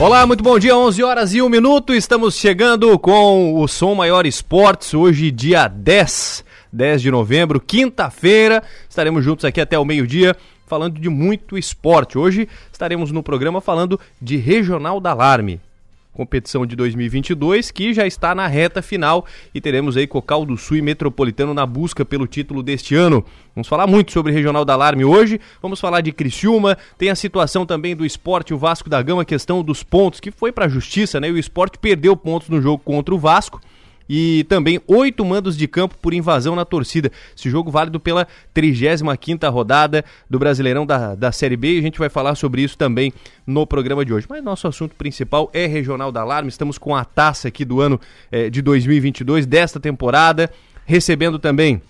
Olá, muito bom dia, 11 horas e 1 minuto. Estamos chegando com o Som Maior Esportes, hoje, dia 10, 10 de novembro, quinta-feira. Estaremos juntos aqui até o meio-dia, falando de muito esporte. Hoje estaremos no programa falando de Regional da Alarme competição de 2022, que já está na reta final e teremos aí Cocal do Sul e Metropolitano na busca pelo título deste ano. Vamos falar muito sobre Regional da Alarme hoje, vamos falar de Criciúma, tem a situação também do esporte, o Vasco da Gama, questão dos pontos, que foi para a justiça, né? E o esporte perdeu pontos no jogo contra o Vasco e também oito mandos de campo por invasão na torcida. Esse jogo válido pela 35ª rodada do Brasileirão da, da Série B e a gente vai falar sobre isso também no programa de hoje. Mas nosso assunto principal é Regional da Alarme, estamos com a taça aqui do ano eh, de 2022, desta temporada, recebendo também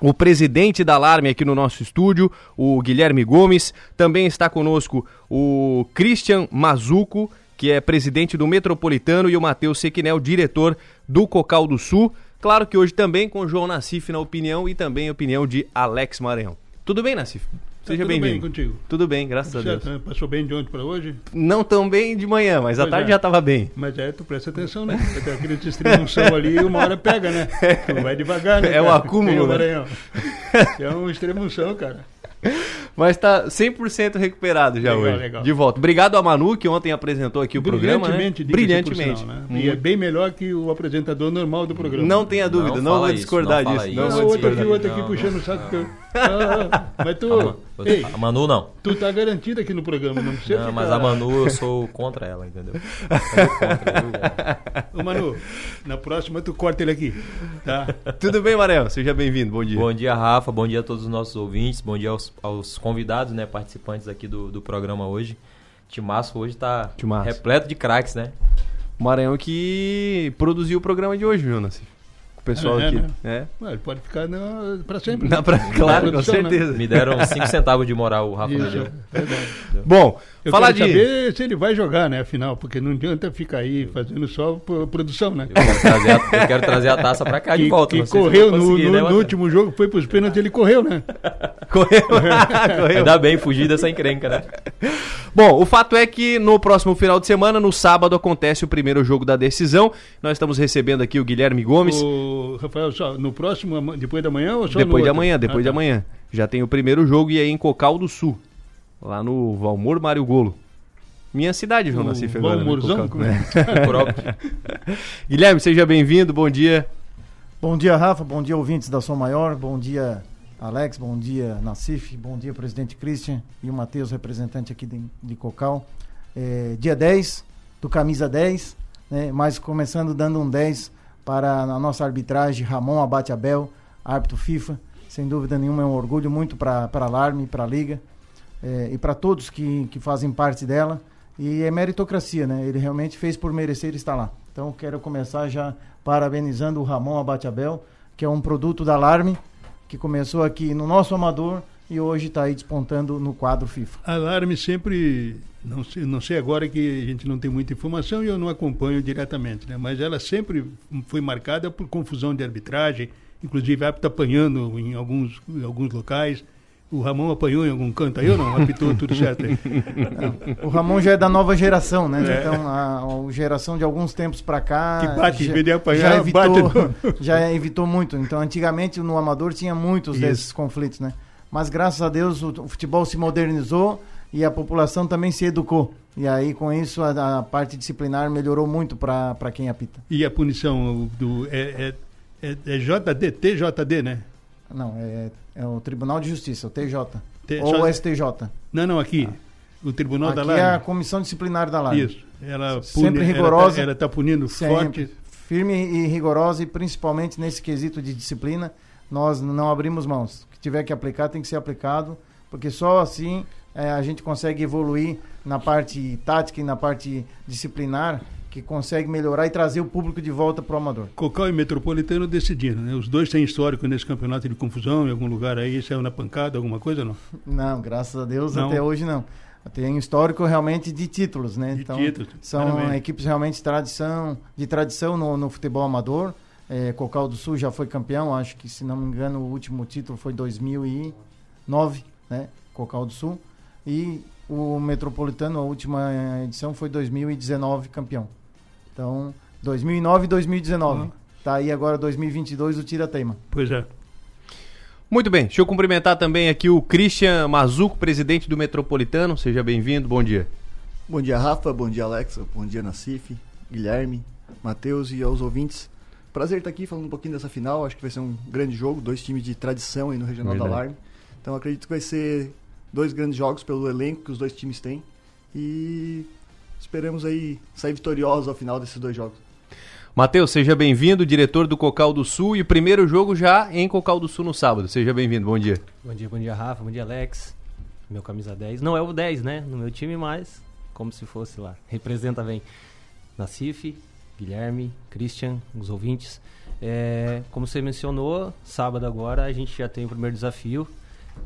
o presidente da Alarme aqui no nosso estúdio, o Guilherme Gomes. Também está conosco o Christian Mazuco, que é presidente do Metropolitano, e o Matheus Sequinel, diretor do Cocal do Sul. Claro que hoje também com o João Nassif na opinião e também a opinião de Alex Maranhão. Tudo bem, Nassif? Seja tá bem-vindo. bem contigo? Tudo bem, graças Tudo a Deus. certo, né? Passou bem de ontem para hoje? Não tão bem de manhã, mas à Pois tarde é. já estava bem. Mas é, tu presta atenção, né? Até aquele distribuição ali, uma hora pega, né? Tu vai devagar, né? É o cara? acúmulo, Tem o né? Maranhão. É um extremunção, cara. Mas tá 100% recuperado já Legal, hoje. legal. De volta. Obrigado a Manu, que ontem apresentou aqui o programa. Né? Brilhantemente, sinal, né? E é bem melhor que o apresentador normal do programa. Não tenha dúvida, Não não, vou isso, discordar não disso. isso. Não Não, vou outro aqui, discordar. outro aqui Não, puxando não. o saco. Eu- Ah, mas tu, A, Ma- ei, a Manu não. tu tá garantido aqui no programa, não precisa Não, ficar... mas a Manu eu sou contra ela, entendeu? Eu contra, viu? Ô, Manu, na próxima tu corta ele aqui, tá? Tudo bem, Marel? Seja bem-vindo. Bom dia. Bom dia, Rafa. Bom dia a todos os nossos ouvintes. Bom dia aos, aos convidados, né? Participantes aqui do, do programa hoje. Timaço hoje tá Timaço. repleto de craques, né? O Maranhão que produziu o programa de hoje, viu, Nassif? Pessoal É, aqui. né? É. Ué, ele pode ficar na, pra sempre. Dá pra- claro, com né? certeza. Me deram 5 centavos de moral, o Rafa Isso, é. Bom, Eu falar quero de. saber se ele vai jogar, né, afinal, porque não adianta ficar aí fazendo só pro- produção, né? Eu quero trazer a, eu quero trazer a taça pra cá de Que, volta. que correu no, no- né, no último jogo, foi pros pênaltis, ele correu, né? Correu. Correu. Ainda bem, fugir dessa encrenca, né? Bom, o fato é que no próximo final de semana, no sábado, acontece o primeiro jogo da decisão. Nós estamos recebendo aqui o Guilherme Gomes. O Rafael, só no próximo, depois da manhã ou só no Depois de outro? amanhã, depois Ah, de tá. amanhã. Já tem o primeiro jogo e aí em Cocal do Sul. Lá no Valmor Mário Golo. Minha cidade, João Nassif, agora. né? Valmorzão, é? Próprio. Guilherme, seja bem-vindo, bom dia. Bom dia, Rafa. Bom dia, ouvintes da Som Maior. Bom dia, Alex. Bom dia, Nassif. Bom dia, presidente Christian e o Matheus, representante aqui de, de Cocal. É, dia 10, do Camisa 10, né? mas começando dando um 10 para a nossa arbitragem, Ramon Abate Abel, árbitro FIFA. Sem dúvida nenhuma, é um orgulho muito para a Alarme, para a Liga é, e para todos que, que fazem parte dela. E é meritocracia, né? Ele realmente fez por merecer estar lá. Então quero começar já parabenizando o Ramon Abate Abel, que é um produto da Alarme, que começou aqui no nosso amador e hoje está aí despontando no quadro FIFA. Alarme sempre, não sei, não sei agora que a gente não tem muita informação e eu não acompanho diretamente, né? mas ela sempre foi marcada por confusão de arbitragem, inclusive árbitro apanhando em alguns, em alguns locais. O Ramon apanhou em algum canto aí ou não? Apitou tudo certo aí? O Ramon já é da nova geração, né? É. Então a, a geração de alguns tempos para cá Que bate, em já, vez de apanhar, já evitou, bate já evitou muito. Então antigamente no amador tinha muitos Isso. desses conflitos, né? Mas graças a Deus o, o futebol se modernizou e a população também se educou. E aí com isso a, a parte disciplinar melhorou muito para quem apita. E a punição do. É, é, é, é JD, TJD, né? Não, é, é o Tribunal de Justiça, o TJ. T- ou o STJ. Não, não, aqui. O Tribunal da Aqui é a. Comissão Disciplinar da Alarme. Isso. Ela Sempre pune- rigorosa. Ela está punindo Sempre. forte. Firme e rigorosa e principalmente nesse quesito de disciplina, nós não abrimos mãos. O que tiver que aplicar tem que ser aplicado, porque só assim eh, a gente consegue evoluir na parte tática e na parte disciplinar, que consegue melhorar e trazer o público de volta para o amador. Cocal e Metropolitano decidiram, né? Os dois têm histórico nesse campeonato de confusão, em algum lugar aí, saiu na pancada, alguma coisa não? Não, graças a Deus Não. até hoje não. Tem um histórico realmente de títulos, né? De então, títulos, são equipes realmente de tradição, de tradição no, no futebol amador. É, Cocal do Sul já foi campeão, acho que se não me engano o último título foi 2009, né? Cocal do Sul. E o Metropolitano, a última edição foi 2019 campeão. Então, 2009 e 2019. Uhum. Tá aí agora 2022 o Tira Teima. Pois é. Muito bem, deixa eu cumprimentar também aqui o Christian Mazuco, presidente do Metropolitano. Seja bem-vindo, bom dia. Bom dia, Rafa, bom dia, Alexa, bom dia, Nacife, Guilherme, Matheus e aos ouvintes. Prazer estar aqui falando um pouquinho dessa final. Acho que vai ser um grande jogo, dois times de tradição aí no Regional Verdade. da Alarme. Então acredito que vai ser dois grandes jogos pelo elenco que os dois times têm. E esperamos aí sair vitoriosos ao final desses dois jogos. Matheus, seja bem-vindo, diretor do Cocal do Sul e primeiro jogo já em Cocal do Sul no sábado. Seja bem-vindo, bom dia. Bom dia, bom dia, Rafa, bom dia, Alex. Meu camisa 10. Não é o 10, né? No meu time, mas como se fosse lá. Representa bem Nacife, Guilherme, Christian, os ouvintes. É, como você mencionou, sábado agora a gente já tem o primeiro desafio.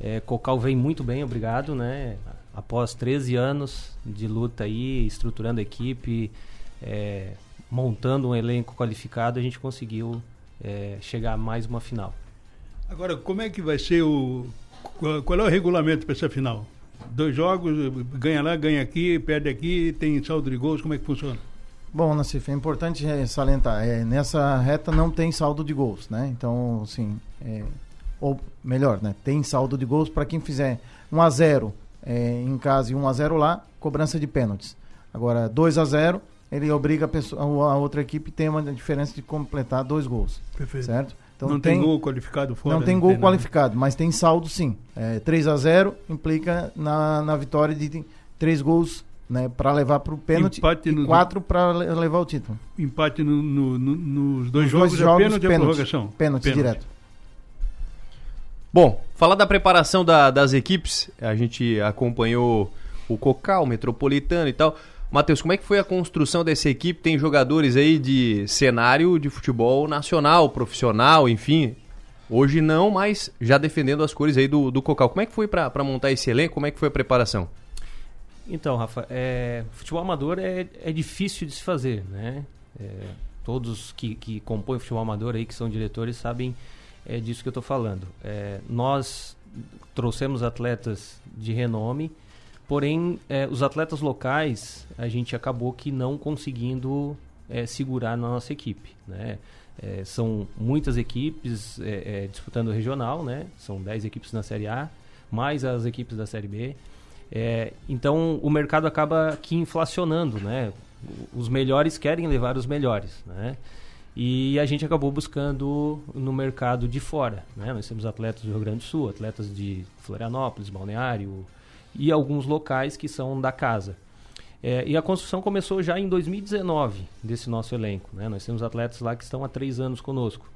É, Cocal vem muito bem, obrigado, né? Após 13 anos de luta aí, estruturando a equipe, é, montando um elenco qualificado, a gente conseguiu é, chegar a mais uma final. Agora, como é que vai ser o. Qual é o regulamento para essa final? Dois jogos, ganha lá, ganha aqui, perde aqui, tem saldo de gols, como é que funciona? Bom, Nassif, é importante salientar, é, nessa reta não tem saldo de gols, né? Então, assim, é, ou melhor, né? Tem saldo de gols para quem fizer 1 a 0 é, em casa e 1 a 0 lá, cobrança de pênaltis. Agora, 2 a 0 ele obriga a, pessoa, a outra equipe a ter uma diferença de completar dois gols. Perfeito. Certo? Então, não tem, tem, gol qualificado fora? Não tem não gol tem qualificado, mas tem saldo sim. É, 3 a 0 implica na, na vitória de três gols né, para levar para o pênalti empate e quatro para levar o título. Empate no, no, no, nos dois jogos, dois jogos é pênalti, pênalti, prorrogação? Pênalti, pênalti, direto. Bom, falar da preparação da, das equipes, a gente acompanhou o Cocal, o Metropolitano e tal. Matheus, como é que foi a construção dessa equipe? Tem jogadores aí de cenário de futebol nacional, profissional, enfim. Hoje não, mas já defendendo as cores aí do, do Cocal. Como é que foi para montar esse elenco? Como é que foi a preparação? Então, Rafa, é, futebol amador é, é difícil de se fazer, né? É, todos que, que compõem futebol amador aí, que são diretores, sabem é, disso que eu estou falando. É, nós trouxemos atletas de renome, porém, é, os atletas locais, a gente acabou que não conseguindo é, segurar na nossa equipe, né? É, são muitas equipes é, disputando o regional, né? São 10 equipes na Série A, mais as equipes da Série B. É, então o mercado acaba que inflacionando, né? Os melhores querem levar os melhores, né? E a gente acabou buscando no mercado de fora, né? Nós temos atletas do Rio Grande do Sul, atletas de Florianópolis, Balneário e alguns locais que são da casa. É, e a construção começou já em 2019 desse nosso elenco, né? Nós temos atletas lá que estão há três anos conosco.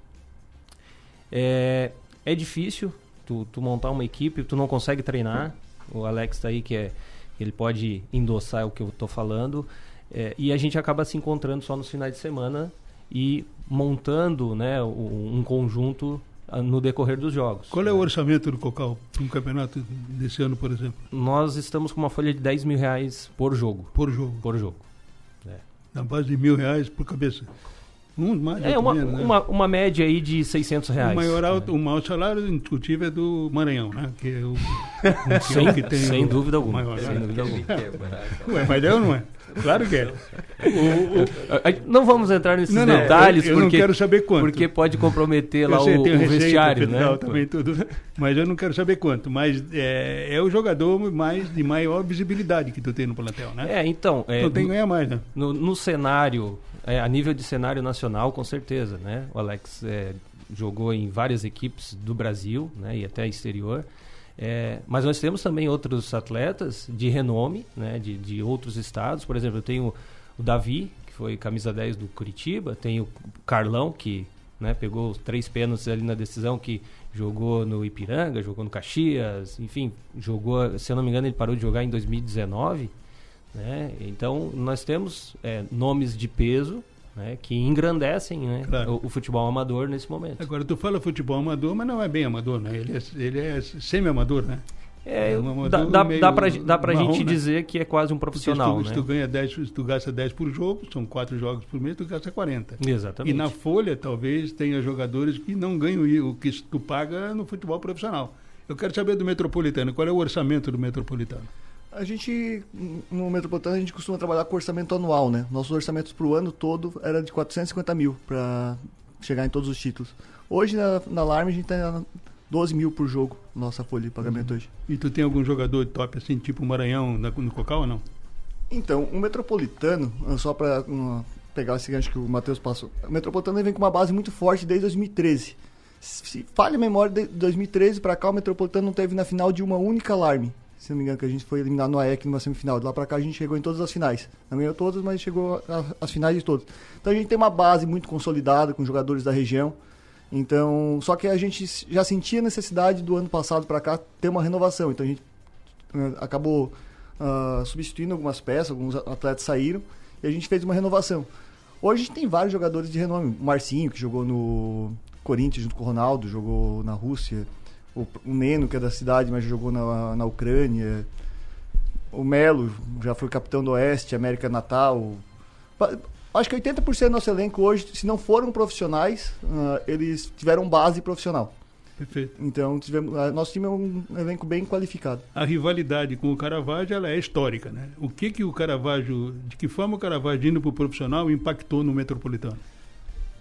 É, é difícil tu, tu montar uma equipe, tu não consegue treinar, o Alex está aí, que é ele pode endossar o que eu estou falando. É, e a gente acaba se encontrando só nos finais de semana e montando né, um, conjunto ah, no decorrer dos jogos. Qual é o orçamento do Cocal para um campeonato desse ano, por exemplo? Nós estamos com uma folha de 10 mil reais por jogo. Por jogo? Por jogo. É. Na base de mil reais por cabeça. Um mais, é uma, menos, né? uma, uma média aí de 600 reais. O maior, alto, o maior salário indiscutível é do Maranhão, né? Que é o, que sem, é o que tem sem o, dúvida alguma. Maior, sem né? dúvida alguma. Ué, mas é ou não é? Claro que é. O, o, não vamos entrar nesses não, não, detalhes, eu, eu porque, não quero saber quanto. Porque pode comprometer lá sei, o, o vestiário, né? Também tudo, mas eu não quero saber quanto. Mas é, é, o jogador mais de maior visibilidade que tu tem no plantel, né? É, então. É, então tem que ganhar mais, né? No, no cenário é, a nível de cenário nacional, com certeza, né? O Alex é, jogou em várias equipes do Brasil, né? E até exterior. É, mas nós temos também outros atletas de renome, né? De, de outros estados. Por exemplo, eu tenho o Davi, que foi camisa 10 do Curitiba. Tenho o Carlão, que né, pegou três pênaltis ali na decisão, que jogou no Ipiranga, jogou no Caxias, enfim, jogou, se eu não me engano, ele parou de jogar em 2019. Né? Então, nós temos é, nomes de peso né, que engrandecem né, claro. o, o, futebol amador nesse momento. Agora, tu fala futebol amador, mas não é bem amador, né? Ele é, ele é semi-amador, né? É, é um dá, dá, dá pra, dá pra marrom, gente né? dizer que é quase um profissional. Se tu, né? se tu ganha 10, se tu gasta 10 por jogo, são 4 jogos por mês, tu gasta 40. Exatamente. E na folha, talvez, tenha jogadores que não ganham o que tu paga no futebol profissional. Eu quero saber do Metropolitano, qual é o orçamento do Metropolitano? A gente, no Metropolitano, a gente costuma trabalhar com orçamento anual, né? Nossos orçamentos para o ano todo era de 450 mil para chegar em todos os títulos. Hoje, na, na Alarme, a gente está 12 mil por jogo, nossa folha de pagamento Uhum. hoje. E tu tem algum jogador top assim, tipo o Maranhão na- no Cocal ou não? Então, o Metropolitano, ah, só para pegar esse gancho que o Matheus passou, o Metropolitano vem com uma base muito forte desde 2013. Se falha a memória, de 2013 para cá, o Metropolitano não teve na final de uma única alarme. Se não me engano, que a gente foi eliminado no AEC numa semifinal. De lá para cá a gente chegou em todas as finais. Não ganhou todas, mas chegou às finais de todas. Então a gente tem uma base muito consolidada com jogadores da região. Então, só que a gente já sentia a necessidade do ano passado para cá ter uma renovação. Então a gente eh, acabou ah, substituindo algumas peças, alguns atletas saíram e a gente fez uma renovação. Hoje a gente tem vários jogadores de renome. O Marcinho, que jogou no Corinthians junto com o Ronaldo, jogou na Rússia. O, o Neno, que é da cidade, mas jogou na, na Ucrânia. O Melo, já foi capitão do Oeste, América Natal. Acho que 80% do nosso elenco hoje, se não foram profissionais, ah, eles tiveram base profissional. Perfeito. Então, tivemos, ah, nosso time é um elenco bem qualificado. A rivalidade com o Caravaggio ela é histórica, né? O que que o Caravaggio, de que forma o Caravaggio indo para o profissional impactou no Metropolitano?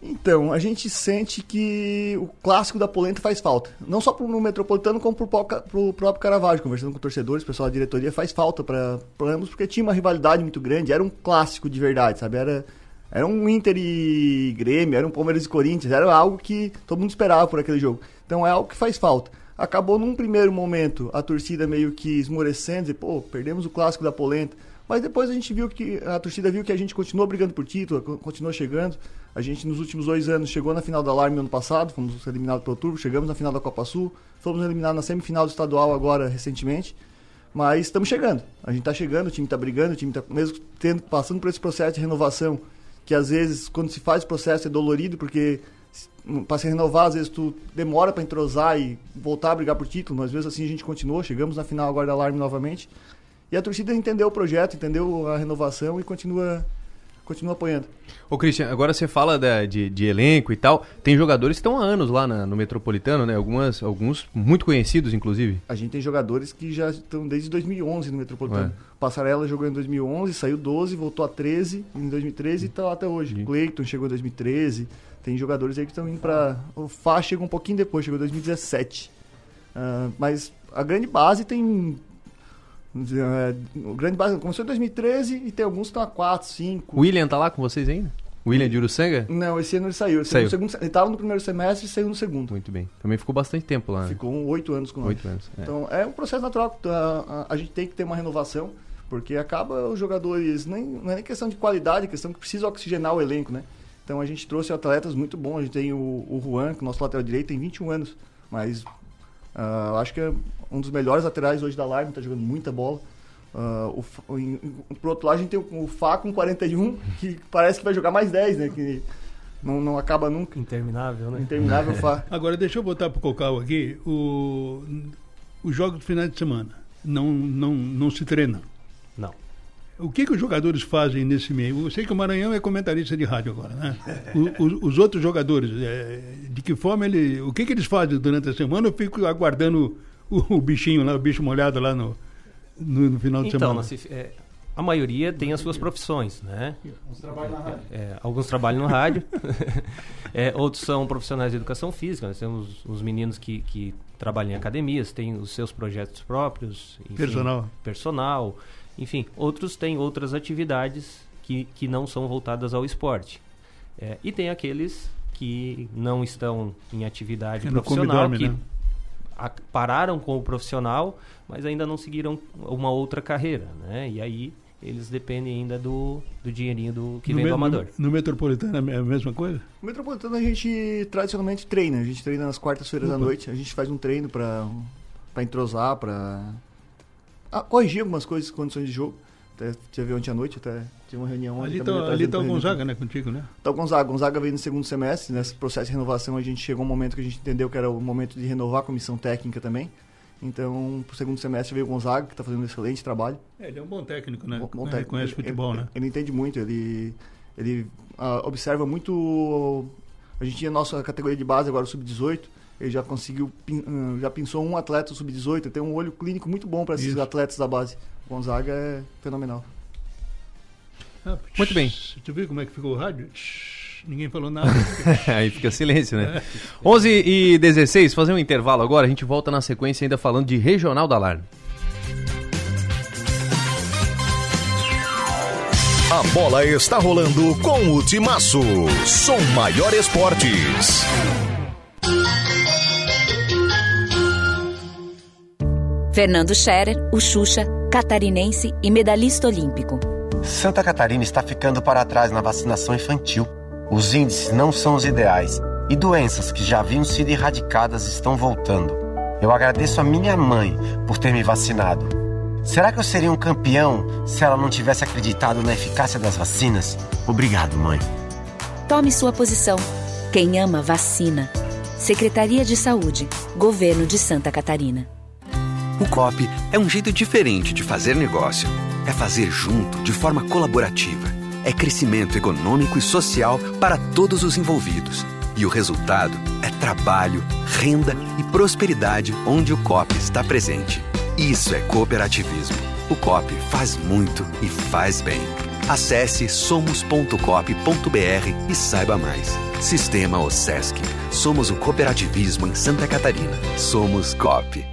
Então, a gente sente que o clássico da polenta faz falta. Não só pro Metropolitano, como pro, pro, próprio Caravaggio. Conversando com torcedores, pessoal da diretoria, faz falta para ambos, porque tinha uma rivalidade muito grande. Era um clássico de verdade, sabe? Era, era um Inter e Grêmio, era um Palmeiras e Corinthians. Era algo que todo mundo esperava por aquele jogo. Então, é algo que faz falta. Acabou num primeiro momento a torcida meio que esmorecendo, e pô, perdemos o clássico da polenta. Mas depois a gente viu que a torcida viu que a gente continuou brigando por título, co- continuou chegando. A gente nos últimos dois anos chegou na final da Alarme no ano passado, fomos eliminados pelo Turbo, chegamos na final da Copa Sul, fomos eliminados na semifinal do estadual agora recentemente. Mas estamos chegando. A gente está chegando, o time está brigando, o time está mesmo tendo, passando por esse processo de renovação, que às vezes quando se faz o processo é dolorido, porque para se renovar, às vezes tu demora para entrosar e voltar a brigar por título, mas mesmo assim a gente continuou, chegamos na final agora da Alarme novamente. E a torcida entendeu o projeto, entendeu a renovação e continua, continua apoiando. Ô, Cristian, agora você fala da- de, de elenco e tal. Tem jogadores que estão há anos lá na- no Metropolitano, né? Algumas, alguns muito conhecidos, inclusive. A gente tem jogadores que já estão desde 2011 no Metropolitano. Ué. Passarela jogou em 2011, saiu 12, voltou a 13 em 2013 e está lá até hoje. Sim. Cleiton chegou em 2013. Tem jogadores aí que estão indo para. O Fá chegou um pouquinho depois, chegou em 2017. Ah, mas a grande base tem. É, o grande base começou em 2013 e tem alguns que estão há 4, 5. O William tá lá com vocês ainda? William de Uruçanga? Não, esse ano ele saiu. Ele, Saiu. segundo, ele estava no primeiro semestre e saiu no segundo. Muito bem. Também ficou bastante tempo lá, né? Ficou oito anos com nós. Oito anos. é. Então é um processo natural. A, a, a gente tem que ter uma renovação, porque acaba os jogadores. Nem, não é nem questão de qualidade, é questão que precisa oxigenar o elenco, né? Então a gente trouxe atletas muito bons. A gente tem o, o Juan, que é o nosso lateral direito, tem 21 anos, mas eu acho que é um dos melhores laterais hoje da Live, está jogando muita bola. Ah, o, o- em- pro outro lado a gente tem o, o Fá com 41, que parece que vai jogar mais 10, né? Que não, não acaba nunca. Interminável, né? Interminável Fá. Agora, deixa eu botar para o Cocal aqui. O, os jogos do final de semana não, não, não se treinam. Não. O que, que os jogadores fazem nesse meio? Eu sei que o Maranhão é comentarista de rádio agora, né? O- os, os outros jogadores, é, de que forma ele. O que, que eles fazem durante a semana? Eu fico aguardando o, o bichinho lá, o bicho molhado lá no, no, no final de Então, semana. Nassif, é, a maioria tem as suas profissões, né? Uns trabalhos na rádio. É, alguns trabalham no rádio, é, outros são profissionais de educação física. Nós temos os meninos que, que trabalham em academias, têm os seus projetos próprios. enfim, Personal. Personal. Enfim, outros têm outras atividades que, que não são voltadas ao esporte. É, e tem aqueles que não estão em atividade profissional, dorme, que né? a- pararam com o profissional, mas ainda não seguiram uma outra carreira, né? E aí eles dependem ainda do, do dinheirinho do que no, vem me- do amador. No, no Metropolitano é a mesma coisa? No Metropolitano a gente tradicionalmente treina. A gente treina nas quartas-feiras à noite. A gente faz um treino pra entrosar, pra ah, corrigir algumas coisas, condições de jogo. Até tive ontem à noite, até tive uma reunião ontem. Ali está trazendo ali tá o. Gonzaga, né? Contigo, né? Tá o Gonzaga. Gonzaga veio no segundo semestre. Nesse processo de renovação, a gente chegou um momento que a gente entendeu que era o momento de renovar a comissão técnica também. Então, pro segundo semestre veio o Gonzaga, que está fazendo um excelente trabalho. É, ele é um bom técnico, né? Bom- bom Ele técnico. Conhece Ele- futebol, ele, né? Ele entende muito, ele, ele ah, observa muito. A gente tinha a nossa categoria de base, agora o sub-18. Ele já conseguiu, já pensou um atleta sub-18, tem um olho clínico muito bom para esses Isso. atletas da base. O Gonzaga é fenomenal. Ah, muito bem. Tu viu como é que ficou o rádio? Ninguém falou nada. Aí fica silêncio, né? É. 11 e 16, fazer um intervalo agora. A gente volta na sequência ainda falando de Regional da Alarme. A bola está rolando com o Timaço. Som Maior Esportes. Fernando Scherer, o Xuxa, catarinense e medalhista olímpico. Santa Catarina está ficando para trás na vacinação infantil. Os índices não são os ideais e doenças que já haviam sido erradicadas estão voltando. Eu agradeço a minha mãe por ter me vacinado Será que eu seria um campeão se ela não tivesse acreditado na eficácia das vacinas? Obrigado, mãe. Tome sua posição. Quem ama, vacina. Secretaria de Saúde, Governo de Santa Catarina. O COP é um jeito diferente de fazer negócio. É fazer junto, de forma colaborativa. É crescimento econômico e social para todos os envolvidos. E o resultado é trabalho, renda e prosperidade onde o COP está presente. Isso é cooperativismo. O COP faz muito e faz bem. Acesse somos.cop.br e saiba mais. Sistema OSESC. Somos o cooperativismo em Santa Catarina. Somos COP.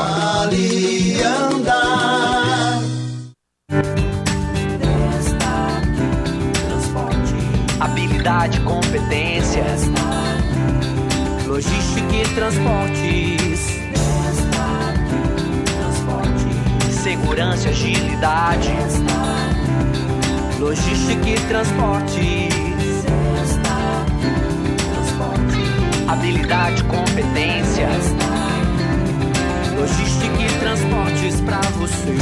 Alianda. Habilidade, competência, logística e transportes, segurança e agilidade, logística e transportes, habilidade, competência logística e transportes pra você.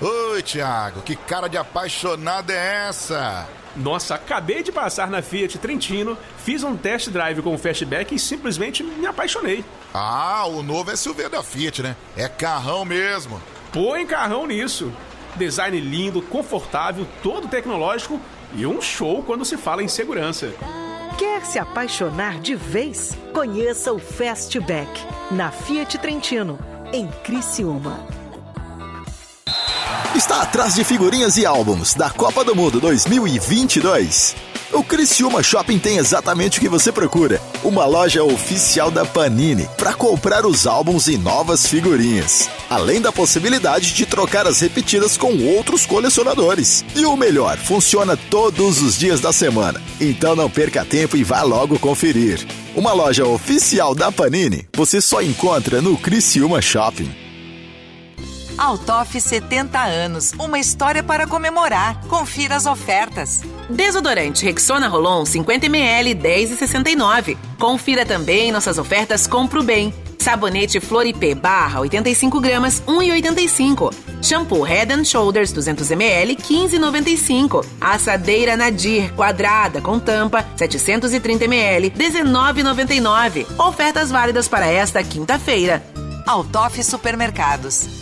Oi, Thiago, que cara de apaixonado é essa? Nossa, acabei de passar na Fiat Trentino, fiz um test drive com o Fastback e simplesmente me apaixonei. Ah, o novo SUV da Fiat, né? É carrão mesmo. Põe carrão nisso. Design lindo, confortável, todo tecnológico e um show quando se fala em segurança. Quer se apaixonar de vez? Conheça o Fastback na Fiat Trentino, em Criciúma. Está atrás de figurinhas e álbuns da Copa do Mundo 2022. O Criciúma Shopping tem exatamente o que você procura. Uma loja oficial da Panini para comprar os álbuns e novas figurinhas. Além da possibilidade de trocar as repetidas com outros colecionadores. E o melhor, funciona todos os dias da semana. Então não perca tempo e vá logo conferir. Uma loja oficial da Panini você só encontra no Criciúma Shopping. Altoff 70 anos, uma história para comemorar. Confira as ofertas. Desodorante Rexona Rolon 50ml 10,69. Confira também nossas ofertas Compro Bem. Sabonete Floripê barra 85 gramas 1,85. Shampoo Head and Shoulders 200 ml 15,95. Assadeira Nadir quadrada com tampa 730 ml 19,99. Ofertas válidas para esta quinta-feira. Altoff Supermercados.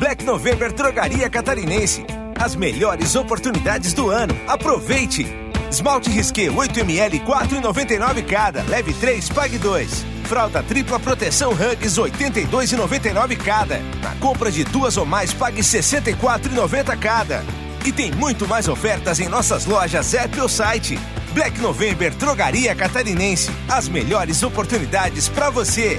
Black November Drogaria Catarinense. As melhores oportunidades do ano. Aproveite! Esmalte Risqué 8ml 4,99 cada. Leve 3, pague 2. Fralda tripla proteção Hugs 82,99 cada. Na compra de duas ou mais, pague 64,90 cada. E tem muito mais ofertas em nossas lojas app ou site. Black November Drogaria Catarinense. As melhores oportunidades para você.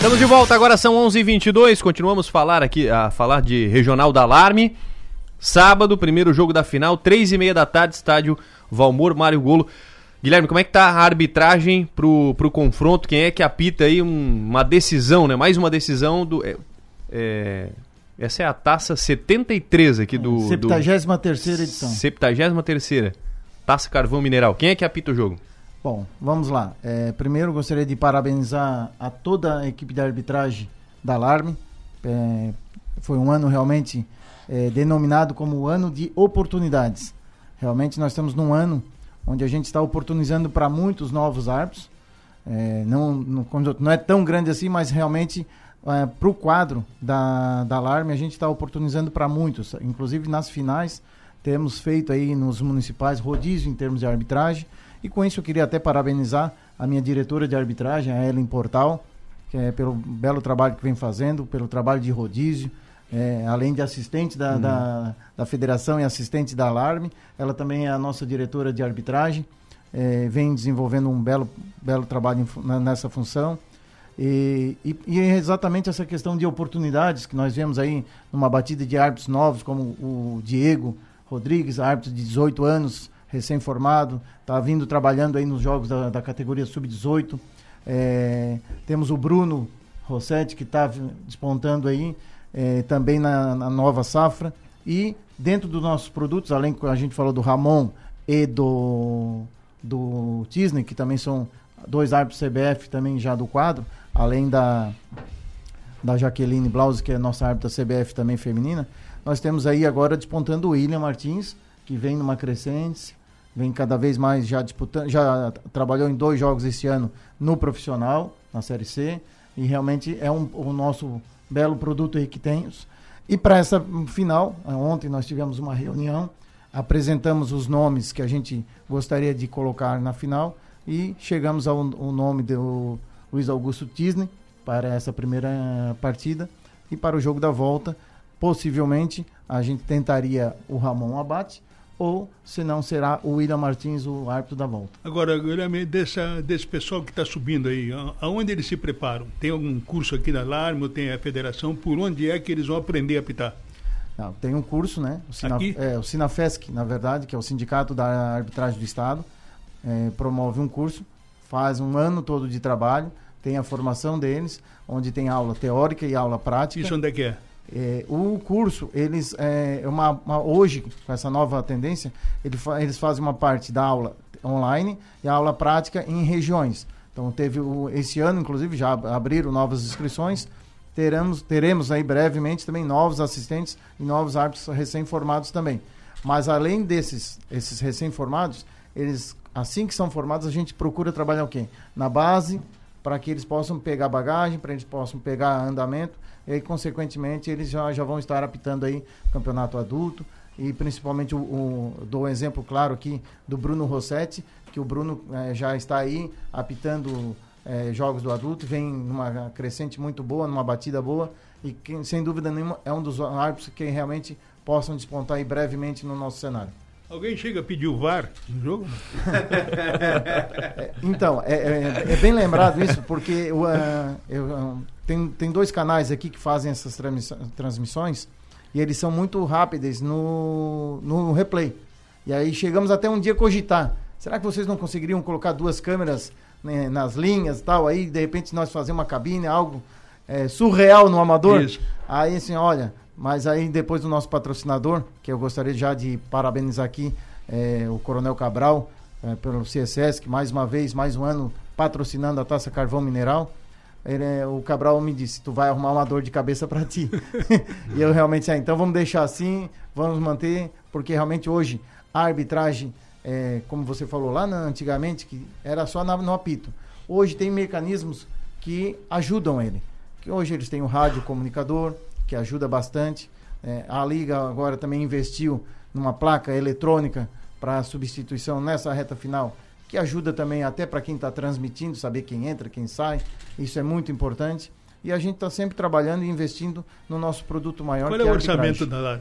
Estamos de volta, agora são 11h22, continuamos falar aqui, a falar de Regional da Alarme. Sábado, primeiro jogo da final, 3 e meia da tarde, estádio Valmor Mário Golo. Guilherme, como é que tá a arbitragem pro, pro confronto? Quem é que apita aí um- uma decisão, né? Mais uma decisão do... é- é, essa é a taça 73 aqui do... 73ª edição. 73ª. Taça Carvão Mineral. Quem é que apita o jogo? Bom, vamos lá. É, primeiro, gostaria de parabenizar a toda a equipe de arbitragem da Alarme. É, foi um ano realmente é, denominado como o ano de oportunidades. Realmente, nós estamos num ano onde a gente está oportunizando para muitos novos árbitros. É, não, não, não é tão grande assim, mas realmente para o quadro da, da Alarme a gente está oportunizando para muitos. Inclusive nas finais temos feito aí nos municipais rodízio em termos de arbitragem. E com isso eu queria até parabenizar a minha diretora de arbitragem, a Ellen Portal, que é pelo belo trabalho que vem fazendo, pelo trabalho de rodízio, é, além de assistente da, Uhum. da, da federação e assistente da Alarme, ela também é a nossa diretora de arbitragem, é, vem desenvolvendo um belo, belo trabalho em fu- na- nessa função. E, e, e é exatamente essa questão de oportunidades que nós vemos aí numa batida de árbitros novos, como o Diego Rodrigues, árbitro de 18 anos, recém-formado, está vindo trabalhando aí nos jogos da, da categoria sub-18. É, temos o Bruno Rossetti, que está despontando aí, é, também na, na nova safra. E dentro dos nossos produtos, além que a gente falou do Ramon e do, do Disney, que também são dois árbitros CBF também já do quadro, além da, da Jaqueline Blaus, que é nossa árbitra CBF também feminina, nós temos aí agora despontando o William Martins, que vem numa crescente, vem cada vez mais já disputando, já trabalhou em dois jogos esse ano no profissional, na Série C, e realmente é um, o nosso belo produto aí que temos. E para essa final, ontem nós tivemos uma reunião, apresentamos os nomes que a gente gostaria de colocar na final e chegamos ao, ao nome do Luiz Augusto Tisney para essa primeira partida e para o jogo da volta, possivelmente a gente tentaria o Ramon Abate ou se não será o William Martins o árbitro da volta. Agora, Guilherme, dessa, desse pessoal que está subindo aí, aonde eles se preparam? Tem algum curso aqui na Alarme, ou tem a federação? Por onde é que eles vão aprender a apitar? Não, tem um curso, né? O, Sina, é, o Sinafesc, na verdade, que é o Sindicato da Arbitragem do Estado, é, promove um curso, faz um ano todo de trabalho, tem a formação deles, onde tem aula teórica e aula prática. Isso onde é que é? É, o curso, eles, é, uma, uma- hoje, com essa nova tendência, ele fa- eles fazem uma parte da aula online e a aula prática em regiões. Então, teve o, esse ano, inclusive, já ab- abriram novas inscrições. Teremos, teremos aí brevemente também novos assistentes e novos árbitros recém-formados também. Mas além desses esses recém-formados, eles assim que são formados, a gente procura trabalhar o quê? Na base, para que eles possam pegar bagagem, para eles possam pegar andamento, e aí, consequentemente, eles já, já vão estar apitando aí campeonato adulto, e principalmente o, o dou um exemplo claro aqui do Bruno Rossetti, que o Bruno eh, já está aí apitando eh, jogos do adulto, vem numa crescente muito boa, numa batida boa, e sem dúvida nenhuma é um dos árbitros que realmente possam despontar aí brevemente no nosso cenário. Alguém chega a pedir o VAR no jogo? Então, é, é- é bem lembrado isso, porque ah, eu, ah, tem, tem dois canais aqui que fazem essas transmissões, transmissões e eles são muito rápidos no, no replay. E aí chegamos até um dia cogitar. Será que vocês não conseguiriam colocar duas câmeras né, nas linhas e tal? Aí, de repente, nós fazer uma cabine, algo é, surreal no amador? Isso. Aí, assim, olha, mas aí depois do nosso patrocinador, que eu gostaria já de parabenizar aqui, é, o Coronel Cabral, é, pelo CSS, que mais uma vez, mais um ano, patrocinando a Taça Carvão Mineral. Ele, o Cabral me disse, tu vai arrumar uma dor de cabeça para ti. e eu realmente, ah, então vamos deixar assim, vamos manter, porque realmente hoje a arbitragem, é, como você falou lá na- antigamente, que era só na- no apito. Hoje tem mecanismos que ajudam ele. Que hoje eles têm o rádio comunicador, que ajuda bastante. É, a Liga agora também investiu numa placa eletrônica para substituição nessa reta final, que ajuda também até para quem está transmitindo, saber quem entra, quem sai. Isso é muito importante. E a gente está sempre trabalhando e investindo no nosso produto maior. Qual que é o orçamento da?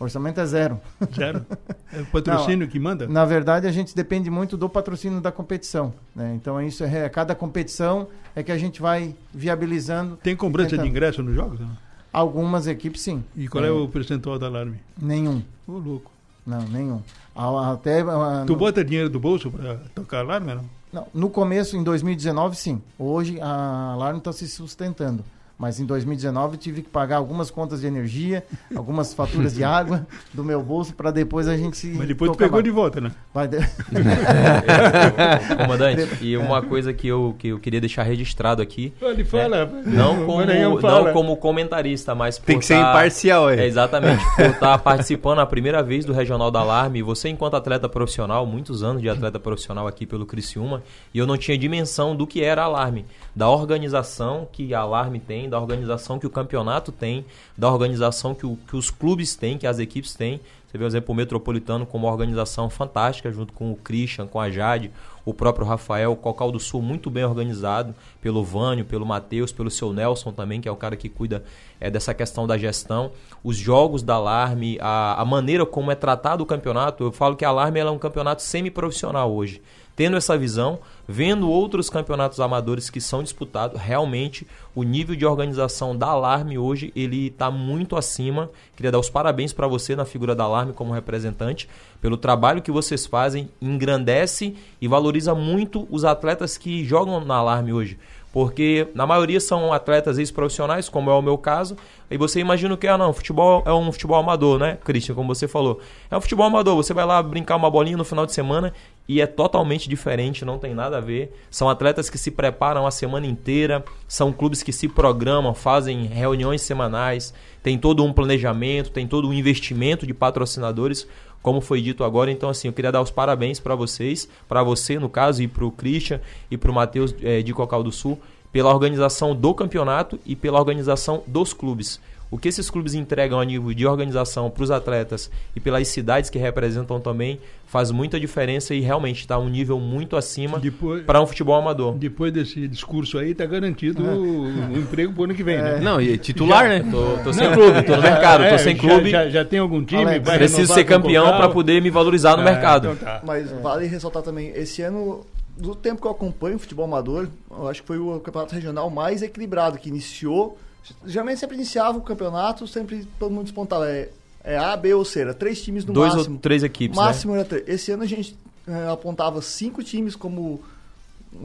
O orçamento é zero. Zero? É o patrocínio que manda? Na verdade, a gente depende muito do patrocínio da competição. né? Então, isso é cada competição é que a gente vai viabilizando. Tem cobrança de ingresso nos jogos? Não? Algumas equipes, sim. E qual é, o percentual da Alarme? Nenhum. Ô, louco. Não, nenhum. Até, ah, Tu no- bota dinheiro do bolso para tocar alarme, não? Não, no começo, em 2019, sim. Hoje a Alarme está se sustentando. Mas em 2019 tive que pagar algumas contas de energia, algumas faturas de água do meu bolso para depois a gente se. Mas depois tu pegou de volta, né? Vai de- Comandante, e uma coisa que eu, que eu queria deixar registrado aqui. Ele fala, né, não, o como, fala. não como comentarista, mas por Tem que ser tá- imparcial, é. É, exatamente. Por estar participando a primeira vez do Regional da Alarme. Você, enquanto atleta profissional, muitos anos de atleta profissional aqui pelo Criciúma, e eu não tinha dimensão do que era Alarme. Da organização que a Alarme tem, da organização que o campeonato tem, da organização que, o- que os clubes têm, que as equipes têm. Você vê o exemplo o Metropolitano como uma organização fantástica, junto com o Christian, com a Jade, o próprio Rafael, o Cocal do Sul muito bem organizado, pelo Vânio, pelo Matheus, pelo seu Nelson também, que é o cara que cuida é, dessa questão da gestão. Os jogos da Alarme, a, a maneira como é tratado o campeonato, eu falo que a Alarme é um campeonato semi-profissional hoje. Tendo essa visão, vendo outros campeonatos amadores que são disputados, realmente o nível de organização da Alarme hoje ele está muito acima. Queria dar os parabéns para você na figura da Alarme como representante, pelo trabalho que vocês fazem, engrandece e valoriza muito os atletas que jogam na Alarme hoje. Porque na maioria são atletas ex-profissionais, como é o meu caso, e você imagina o que é, não, futebol é um futebol amador, né, Christian, como você falou. É um futebol amador, você vai lá brincar uma bolinha no final de semana e é totalmente diferente, não tem nada a ver. São atletas que se preparam a semana inteira, são clubes que se programam, fazem reuniões semanais, tem todo um planejamento, tem todo um investimento de patrocinadores, como foi dito agora. Então, assim, eu queria dar os parabéns para vocês, para você, no caso, e para o Christian e para o Matheus eh, de Cocal do Sul, pela organização do campeonato e pela organização dos clubes. O que esses clubes entregam a nível de organização para os atletas e pelas cidades que representam também faz muita diferença e realmente está um nível muito acima para um futebol amador. Depois desse discurso aí, tá garantido o, o emprego pro ano que vem, É. né? Não, e titular, né? Tô- tô sem clube, tô no mercado, tô sem já- clube. Já, já tem algum time? Alex, vai preciso ser o campeão pra poder me valorizar no Ah, mercado. então tá. Mas vale ressaltar também, esse ano, do tempo que eu acompanho o futebol amador, eu acho que foi o campeonato regional mais equilibrado, que iniciou. Geralmente sempre iniciava o campeonato, sempre todo mundo despontava. É, é A, B ou C, era três times no Dois ou máximo. três equipes, né? máximo era três. Esse ano a gente eh, apontava cinco times como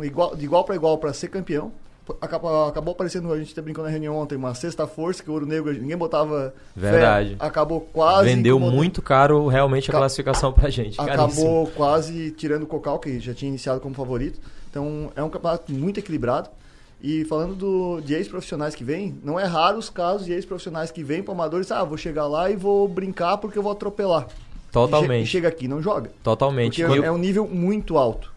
igual, de igual para igual para ser campeão. Acabou, acabou aparecendo, a gente até brincou na reunião ontem, uma sexta força, que o Ouro Negro ninguém botava fé. Verdade. Acabou quase. Vendeu incomodando- muito caro realmente a Ca- classificação pra gente. caríssimo. Acabou quase tirando o Cocal, que já tinha iniciado como favorito. Então é um campeonato muito equilibrado. E falando do, de ex-profissionais que vêm, não é raro os casos de ex-profissionais que vêm para amadores, ah, vou chegar lá e vou brincar porque eu vou atropelar. Totalmente. E che- e chega aqui e não joga. Totalmente. Porque eu- é um nível muito alto.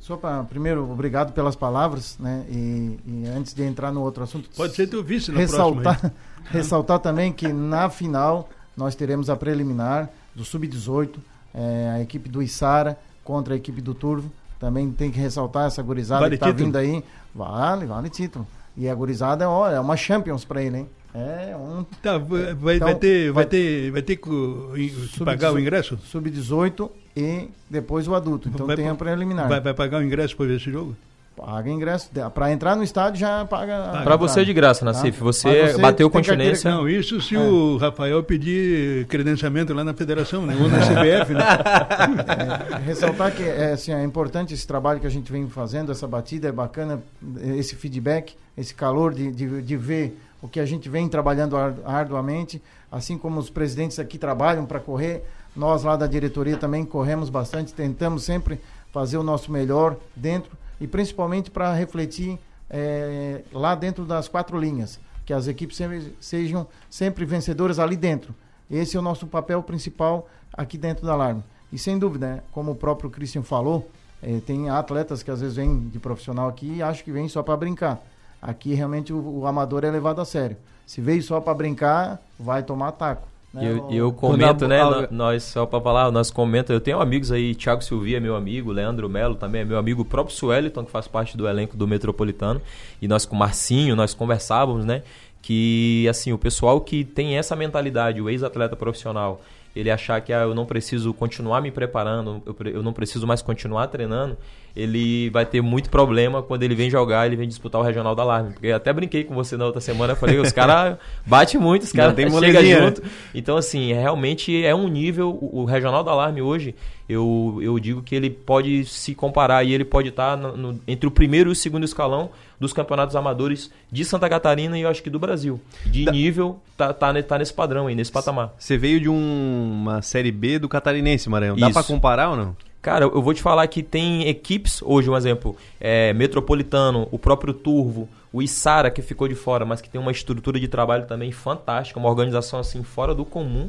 Só para primeiro, obrigado pelas palavras, né? E, e antes de entrar no outro assunto, Pode ser teu vice na ressaltar, próxima, ressaltar também que na final nós teremos a preliminar do sub-18, eh, a equipe do Içara contra a equipe do Turvo. Também tem que ressaltar essa gurizada Vale que tá título? vindo aí. Vale, vale título. E a gurizada ó, é uma Champions pra ele, hein? É um. Tá, vai, Então, vai ter, vai ter, vai ter que pagar o ingresso? Sub-18 e depois o adulto. Então Vai tem a preliminar. Vai, vai pagar o ingresso para ver esse jogo? Paga ingresso. Para entrar no estádio já paga. a Pra você é de graça, Tá? Nassif. Você Mas bateu carteira- continência. Não, isso se É. o Rafael pedir credenciamento lá na federação, né? Ou na CBF, né? É, ressaltar que é, assim, é importante esse trabalho que a gente vem fazendo, essa batida, é bacana esse feedback, esse calor de, de, de ver o que a gente vem trabalhando ar- arduamente, assim como os presidentes aqui trabalham para correr, nós lá da diretoria também corremos bastante, tentamos sempre fazer o nosso melhor dentro e principalmente para refletir é, lá dentro das quatro linhas, que as equipes sempre, sejam sempre vencedoras ali dentro. Esse é o nosso papel principal aqui dentro da Alarme. E sem dúvida, né, como o próprio Christian falou, eh, tem atletas que às vezes vêm de profissional aqui e acham que vêm só para brincar. Aqui realmente o, o amador é levado a sério. Se veio só para brincar, vai tomar taco. E eu, eu comento, a- né? a- nó- Nós, só pra falar, nós comenta, eu tenho amigos aí, Thiago Silvia é meu amigo, Leandro Melo também é meu amigo, o próprio Sueliton, que faz parte do elenco do Metropolitano, e nós com o Marcinho, nós conversávamos, né? Que, assim, o pessoal que tem essa mentalidade, o ex-atleta profissional, ele achar que ah, eu não preciso continuar me preparando, eu, eu não preciso mais continuar treinando, ele vai ter muito problema quando ele vem jogar, ele vem disputar o Regional da Alarme. Porque eu até brinquei com você na outra semana, falei, os caras batem muito, os caras tem chegam junto. Então, assim, realmente é um nível. O, Regional da Alarme hoje, eu, eu digo que ele pode se comparar e ele pode estar no- entre o primeiro e o segundo escalão dos campeonatos amadores de Santa Catarina e eu acho que do Brasil. De nível, tá, tá, tá nesse padrão aí, nesse patamar. Você veio de um- uma Série B do Catarinense, Maranhão. Dá pra comparar ou não? Cara, eu vou te falar que tem equipes, hoje um exemplo, é, Metropolitano, o próprio Turvo, o Isara que ficou de fora, mas que tem uma estrutura de trabalho também fantástica, uma organização assim fora do comum.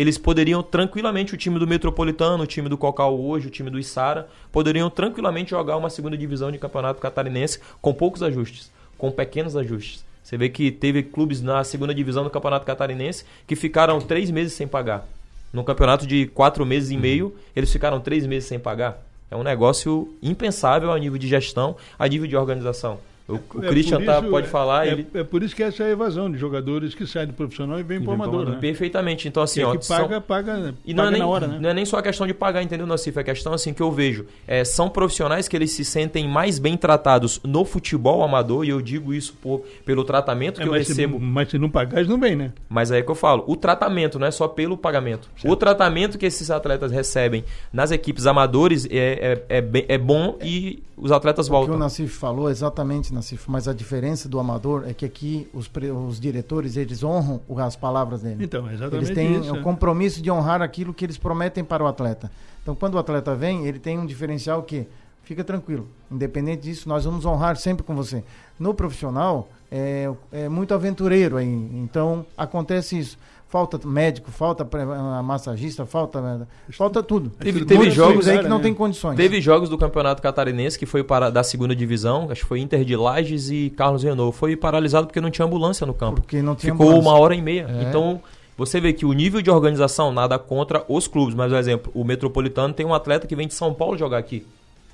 Eles poderiam tranquilamente, o time do Metropolitano, o time do Cocal hoje, o time do Isara, poderiam tranquilamente jogar uma segunda divisão de campeonato catarinense com poucos ajustes, com pequenos ajustes. Você vê que teve clubes na segunda divisão do campeonato catarinense que ficaram três meses sem pagar. Num campeonato de quatro meses e meio, eles ficaram três meses sem pagar. É um negócio impensável a nível de gestão, a nível de organização. O, o É Christian tá, isso- pode falar. É, ele... é por isso que essa é a evasão de jogadores que saem do profissional e vêm para o amador, né? Perfeitamente. Então, assim, É ó, que são- paga, paga, E não é, paga nem, na hora, né? não é nem só a questão de pagar, entendeu, Nassif? É a questão assim que eu vejo. É, são profissionais que eles se sentem mais bem tratados no futebol amador, e eu digo isso por, pelo tratamento É, que eu recebo. se, mas se não pagar, eles não vêm, né? Mas é que eu falo, o tratamento não é só pelo pagamento. O tratamento que esses atletas recebem nas equipes amadores é, é, é, bem- é bom e os atletas O que o voltam. Nassif falou, exatamente, Nassif, mas a diferença do amador é que aqui os, pre- os diretores, eles honram as palavras dele. Então, é exatamente Eles têm isso, o é. compromisso de honrar aquilo que eles prometem para o atleta. Então, quando o atleta vem, ele tem um diferencial que fica tranquilo. Independente disso, nós vamos honrar sempre com você. No profissional, é, é muito aventureiro aí. Então, acontece isso. Falta médico, falta ah, massagista, falta, falta tudo. Teve, teve jogos aí que não né? tem condições. Teve jogos do Campeonato Catarinense que foi para da segunda divisão, acho que foi Inter de Lages e Carlos Renault. Foi paralisado porque não tinha ambulância no campo. Porque não tinha Ficou ambulância. uma hora e meia. É. Então, você vê que o nível de organização, nada contra os clubes, mas, por exemplo, o Metropolitano tem um atleta que vem de São Paulo jogar aqui.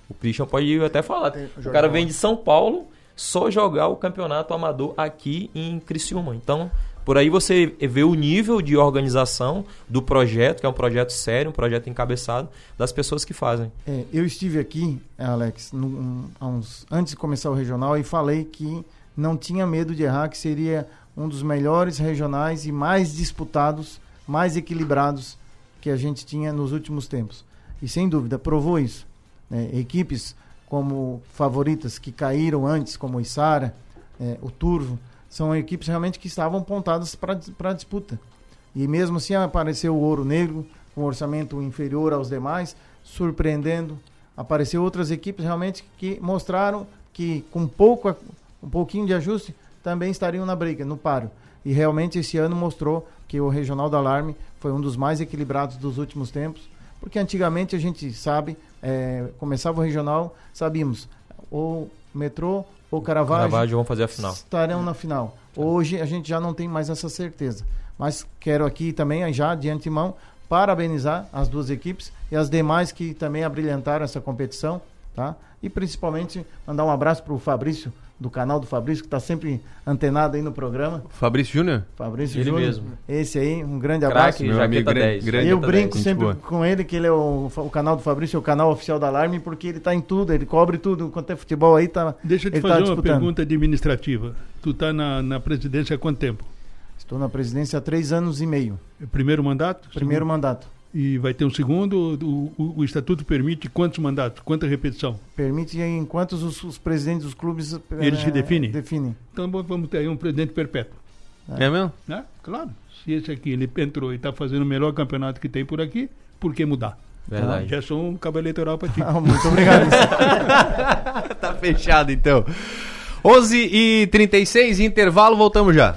O Christian pode até falar. O cara vem de São Paulo só jogar o campeonato amador aqui em Criciúma. Então, por aí você vê o nível de organização do projeto, que é um projeto sério, um projeto encabeçado, das pessoas que fazem. É, eu estive aqui, Alex, num- há uns- antes de começar o regional e falei que não tinha medo de errar, que seria um dos melhores regionais e mais disputados, mais equilibrados que a gente tinha nos últimos tempos. E sem dúvida, provou isso. né? equipes como favoritas que caíram antes, como o Isara, é, o Turvo, são equipes realmente que estavam pontadas para a disputa. E mesmo assim apareceu o Ouro Negro, com um orçamento inferior aos demais, surpreendendo. Apareceu outras equipes realmente que mostraram que com pouco, um pouquinho de ajuste também estariam na briga, no páreo. E realmente esse ano mostrou que o Regional do Alarme foi um dos mais equilibrados dos últimos tempos, porque antigamente a gente sabe, é, começava o regional, sabíamos, ou metrô ou Caravaggio, Caravaggio vão fazer a final. estarão na final. Hoje a gente já não tem mais essa certeza. Mas quero aqui também, já de antemão, parabenizar as duas equipes e as demais que também abrilhantaram essa competição, tá? E principalmente mandar um abraço pro Fabrício, do canal do Fabrício, que está sempre antenado aí no programa. Fabrício Júnior? Fabrício Ele Júnior. mesmo. Esse aí, um grande Craque, abraço. Meu amigo, grande- 10. grande- Eu brinco 10. sempre com ele que ele é o, o canal do Fabrício, é o canal oficial da Alarme, porque ele tá em tudo, ele cobre tudo. Quanto é futebol aí, tá. Deixa eu te ele tá fazer uma disputando. pergunta administrativa. Tu está na, na presidência há quanto tempo? Estou na presidência há três anos e meio. Primeiro mandato? Primeiro mandato. E vai ter um segundo? O, o- o estatuto permite quantos mandatos? Quanta repetição? Permite enquanto os, os presidentes dos clubes. Eles que eh, definem? Definem. Então vamos ter aí um presidente perpétuo. É mesmo? Né? Claro. Se esse aqui ele entrou e está fazendo o melhor campeonato que tem por aqui, por que mudar? Verdade. Já sou um cabo eleitoral para ti. Ah, muito obrigado. tá fechado então. 11 e 36 intervalo, voltamos já.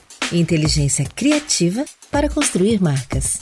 Inteligência criativa para construir marcas.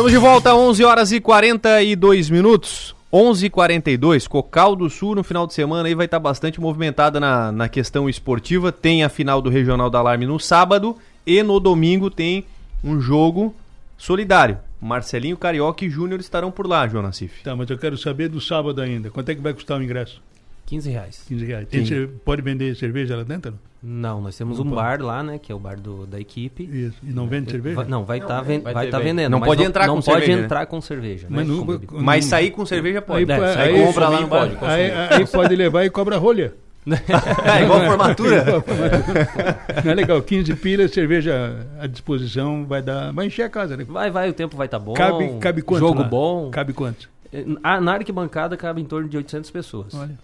Estamos de volta, 11 horas e 42 minutos. 11:42 Cocal do Sul no final de semana aí vai estar bastante movimentada na, na questão esportiva. Tem a final do Regional da Alarme no sábado e no domingo tem um jogo solidário. Marcelinho Carioca e Júnior estarão por lá, João Nassif. Tá, mas eu quero saber do sábado ainda. Quanto é que vai custar o ingresso? 15 reais. 15 reais. Tem pode vender cerveja lá dentro? Não, nós temos Não um pode. bar lá, né? Que é o bar do, da equipe. Isso. E não vende cerveja? Vai- não, vai Não, estar vai- tá, vai ter tá vendendo. Não pode entrar não com pode cerveja, né? entrar com cerveja. Mas né? não- Com. Mas sair com cerveja pode. Aí, É, aí- sair aí- compra lá no bar. Aí, aí pode levar e cobra rolha. É igual formatura. Igual formatura. Não é legal, 15 pilas, cerveja à disposição, vai dar. Vai encher a casa, né? Vai, vai, o tempo vai estar bom. Cabe, cabe quanto? Jogo lá? bom. Cabe quanto? Na arquibancada cabe em torno de 800 pessoas. Olha.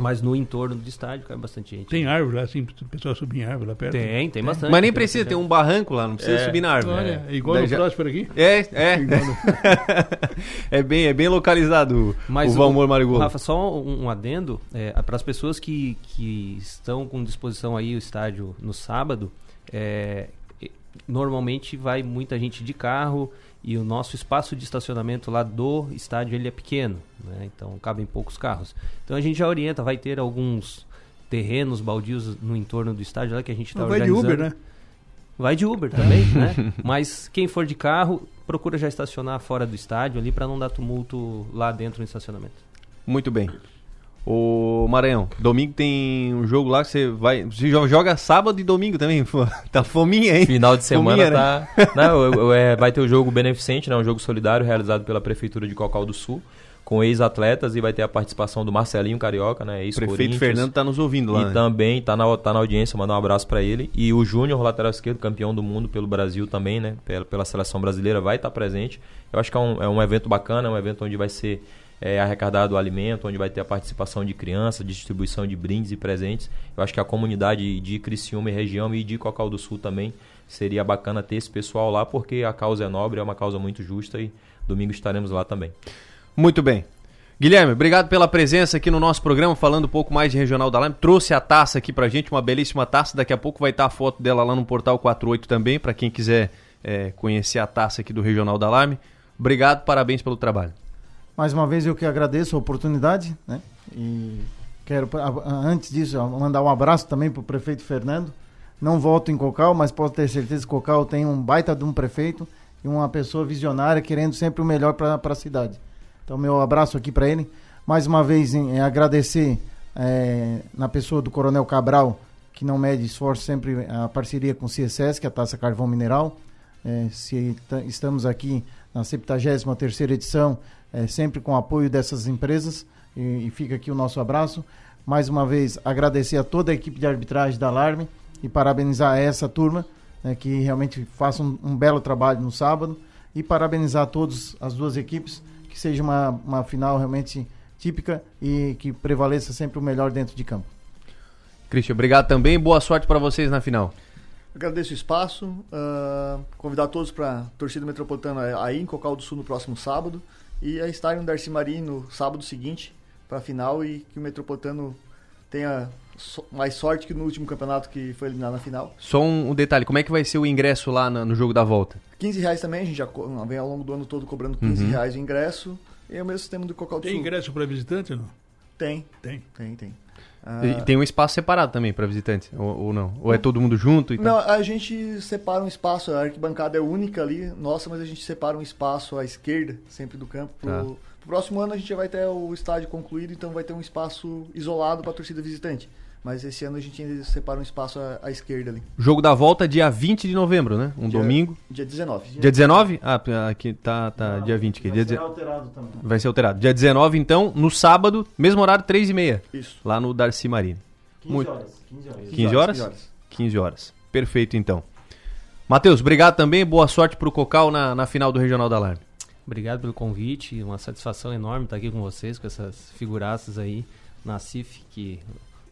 Mas no entorno do estádio cabe bastante gente. Tem árvore lá, assim, o pessoal subir em árvore lá perto? Tem, tem bastante. Mas nem precisa, tem um barranco lá, não precisa É. subir na árvore. Olha, é igual Daí no já- próximo aqui? É, é. É, bem, é bem localizado Mas o Valmor Marigolo. Rafa, só um, um adendo. para as pessoas que, que estão com disposição aí o estádio no sábado, é, normalmente vai muita gente de carro e o nosso espaço de estacionamento lá do estádio ele é pequeno, né? então cabem poucos carros. Então a gente já orienta, vai ter alguns terrenos baldios no entorno do estádio lá que a gente está Mas vai de organizando. Uber, né? Vai de Uber também, né? Mas quem for de carro, procura já estacionar fora do estádio ali para não dar tumulto lá dentro no estacionamento. Muito bem. Ô Maranhão, domingo tem um jogo lá que você vai. Você jo- joga sábado e domingo também. Tá fominha, hein? Final de semana Fominha, né? tá. Não, eu- eu- é, vai ter o jogo beneficente, né? Um jogo solidário realizado pela Prefeitura de Cocal do Sul, com ex-atletas, e vai ter a participação do Marcelinho Carioca, né? Prefeito Fernando tá nos ouvindo lá. E né? também tá na, tá na audiência, mandar um abraço para ele. E o Júnior, lateral esquerdo, campeão do mundo pelo Brasil também, né? Pela, pela seleção brasileira, vai estar presente. Eu acho que é um, é um evento bacana, é um evento onde vai ser é, arrecadado alimento, onde vai ter a participação de crianças, distribuição de brindes e presentes. Eu acho que a comunidade de Criciúma e região e de Cocal do Sul também seria bacana ter esse pessoal lá, porque a causa é nobre, é uma causa muito justa e domingo estaremos lá também. Muito bem. Guilherme, obrigado pela presença aqui no nosso programa, falando um pouco mais de Regional da Lime. Trouxe a taça aqui pra gente, uma belíssima taça. Daqui a pouco vai estar a foto dela lá no Portal 48 também, para quem quiser é, conhecer a taça aqui do Regional da Alarme. Obrigado, parabéns pelo trabalho. Mais uma vez eu que agradeço a oportunidade, né? E quero, antes disso, mandar um abraço também para o prefeito Fernando. Não voto em Cocal, mas posso ter certeza que Cocal tem um baita de um prefeito e uma pessoa visionária querendo sempre o melhor para a cidade. Então, meu abraço aqui para ele. Mais uma vez, em, em agradecer eh, na pessoa do Coronel Cabral, que não mede esforço, sempre a parceria com o CSS, que é a Taça Carvão Mineral. Eh, se ta- estamos aqui na 73ª edição, eh, sempre com o apoio dessas empresas, e, e fica aqui o nosso abraço. Mais uma vez, agradecer a toda a equipe de arbitragem da Alarme e parabenizar essa turma, né, que realmente faça um, um belo trabalho no sábado, e parabenizar todas as duas equipes, que seja uma, uma final realmente típica e que prevaleça sempre o melhor dentro de campo. Cristian, obrigado também. Boa sorte para vocês na final. Agradeço o espaço. Uh, convidar todos para a torcida metropolitana aí em Cocal do Sul no próximo sábado. E a estar no Darcy Marim no sábado seguinte para a final e que o metropolitano tenha mais sorte que no último campeonato que foi eliminado na final. Só um, um detalhe, como é que vai ser o ingresso lá no jogo da volta? 15 reais também, a gente já vem ao longo do ano todo cobrando 15 uhum. reais o ingresso. E é o mesmo sistema do Cocal do Tem Sul. Ingresso para visitante ou não? Tem. Tem. Tem, tem. E tem um espaço separado também para visitante, ou, ou, não? Ou é todo mundo junto? E não, a gente separa um espaço, a arquibancada é única ali, nossa, mas a gente separa um espaço à esquerda, sempre do campo. Pro, ah. pro próximo ano a gente vai ter o estádio concluído, então vai ter um espaço isolado para a torcida visitante. Mas esse ano a gente ainda separa um espaço à, à, esquerda ali. Jogo da volta dia 20 de novembro, né? Um dia, domingo. Dia 19. Dia 19? Ah, aqui tá, tá dia 20 aqui. Vai dia ser alterado também. Vai ser alterado. Dia 19, então, no sábado, mesmo horário, 3 e meia. Isso. Lá no Darcy Marina. 15 Muito... horas. 15 horas. 15 horas? 15 horas? 15 horas. Perfeito, então. Matheus, obrigado também. Boa sorte pro Cocal na, na final do Regional da Alarme. Obrigado pelo convite. Uma satisfação enorme estar aqui com vocês, com essas figuraças aí na CIF, que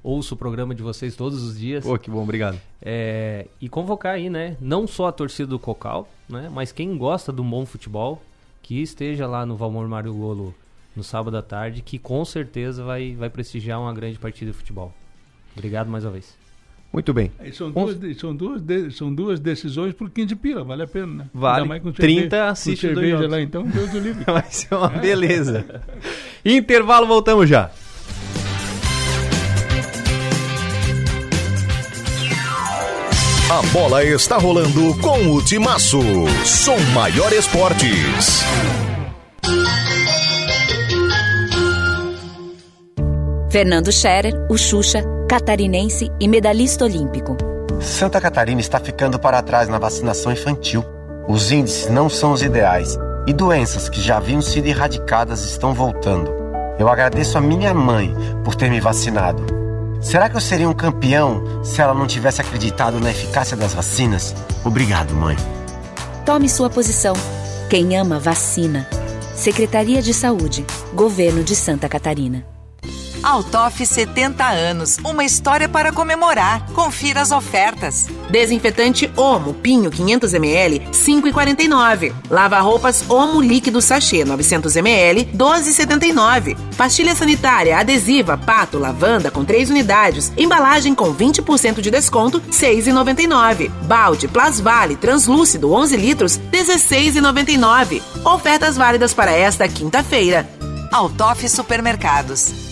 ouço o programa de vocês todos os dias. Pô, que bom, obrigado. É, e convocar aí, né? Não só a torcida do Cocal, né? Mas quem gosta do bom futebol, que esteja lá no Valmor Mário Golo no sábado à tarde, que com certeza vai, vai prestigiar uma grande partida de futebol. Obrigado mais uma vez. Muito bem. são, duas, são, duas, são duas decisões por 15 pila, vale a pena, né? Vale. Mais com 30 cerveja, assiste com cerveja lá, então, Deus do livre. Vai ser uma é. beleza. Intervalo, voltamos já. A bola está rolando com o Timaço. Som Maior Esportes. Fernando Scherer, o Xuxa, catarinense e medalhista olímpico. Santa Catarina está ficando para trás na vacinação infantil. Os índices não são os ideais e doenças que já haviam sido erradicadas estão voltando. Eu agradeço a minha mãe por ter me vacinado. Será que eu seria um campeão se ela não tivesse acreditado na eficácia das vacinas? Obrigado, mãe. Tome sua posição. Quem ama, vacina. Secretaria de Saúde, Governo de Santa Catarina. Altoff 70 anos, uma história para comemorar. Confira as ofertas. Desinfetante Omo Pinho 500 ml 5,49. Lava roupas Omo líquido sachê 900 ml 12,79. Pastilha sanitária adesiva Pato Lavanda com 3 unidades. Embalagem com 20% de desconto 6,99. Balde Plasvale translúcido 11 litros 16,99. Ofertas válidas para esta quinta-feira. Altoff Supermercados.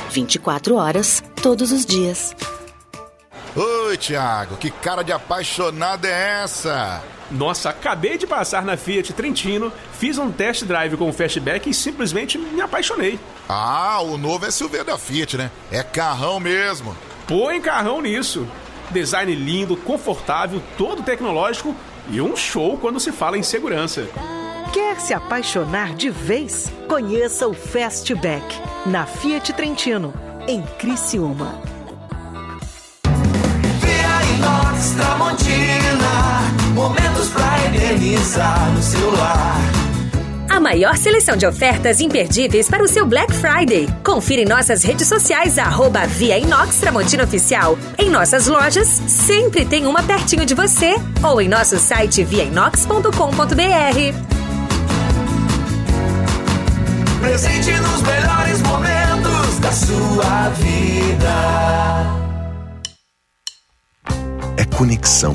24 horas, todos os dias. Oi, Thiago, que cara de apaixonado é essa? Nossa, acabei de passar na Fiat Trentino, fiz um test drive com o Fastback e simplesmente me apaixonei. Ah, o novo SUV da Fiat, né? É carrão mesmo. Põe carrão nisso. Design lindo, confortável, todo tecnológico e um show quando se fala em segurança. Quer se apaixonar de vez? Conheça o Fastback na Fiat Trentino, em Criciúma. Inox Tramontina, momentos pra eternizar no celular. A maior seleção de ofertas imperdíveis para o seu Black Friday. Confira em nossas redes sociais, arroba Via Inox Tramontina Oficial. Em nossas lojas, sempre tem uma pertinho de você. Ou em nosso site viainox.com.br. Presente nos melhores momentos da sua vida é conexão.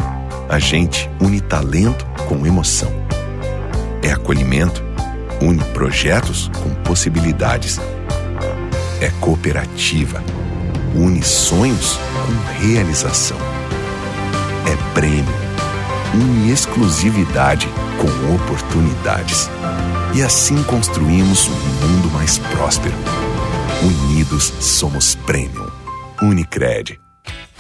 A gente une talento com emoção. É acolhimento, une projetos com possibilidades. É cooperativa, une sonhos com realização. É prêmio, une exclusividade com oportunidades. E assim construímos um mundo mais próspero. Unidos somos Premium. Unicred.